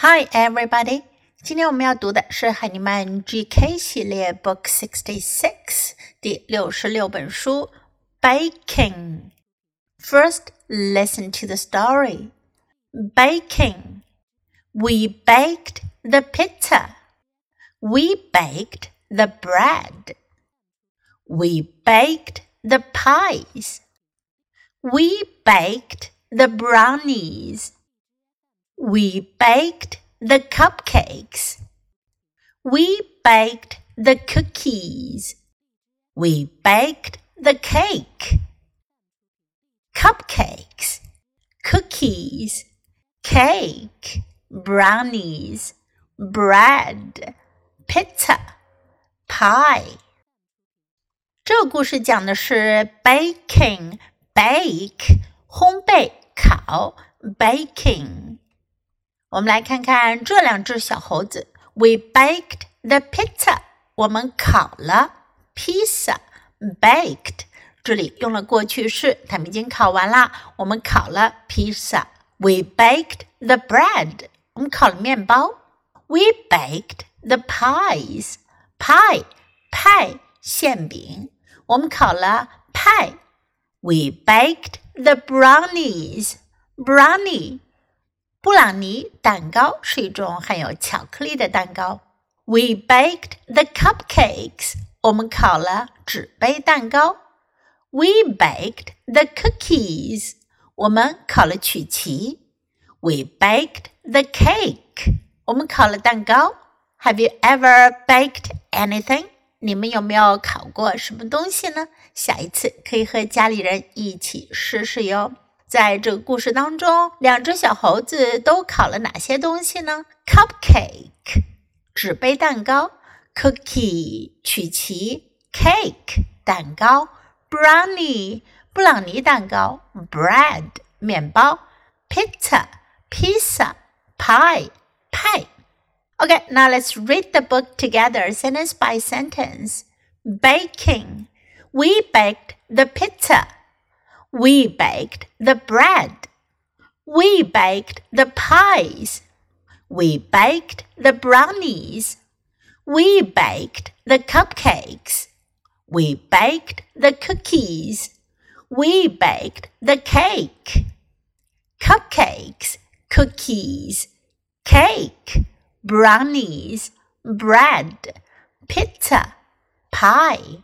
Hi, everybody！今天我们要读的是海尼曼 GK 系列 Book Sixty Six 第六十六本书 Baking。First, listen to the story. Baking. We baked the pizza. We baked the bread. We baked the pies. We baked the brownies. We baked the cupcakes. We baked the cookies. We baked the cake. Cupcakes, cookies, cake, brownies, bread, pizza, pie. 这个故事讲的是 baking, bake 烘焙烤 baking。 我们来看看这两只小猴子。We baked the pizza，我们烤了披萨。Baked 这里用了过去式，它们已经烤完了。我们烤了披萨。We baked the bread，我们烤了面包。We baked the pies，派派馅饼，我们烤了派。We baked the brownies, brownie 布朗尼蛋糕是一种含有巧克力的蛋糕。We baked the cupcakes。我们烤了纸杯蛋糕。We baked the cookies。我们烤了曲奇。We baked the cake。我们烤了蛋糕。Have you ever baked anything？你们有没有烤过什么东西呢？下一次可以和家里人一起试试哟。在这个故事当中，两只小猴子都烤了哪些东西呢？Cupcake，纸杯蛋糕；Cookie，曲奇；Cake，蛋糕；Brownie，布朗尼蛋糕；Bread，面包；Pizza，披萨；Pie，派。Okay, now let's read the book together, sentence by sentence. Baking. We baked the pizza. We baked the bread. We baked the pies. We baked the brownies. We baked the cupcakes. We baked the cookies. We baked the cake. Cupcakes, cookies, cake, brownies, bread, pizza, pie.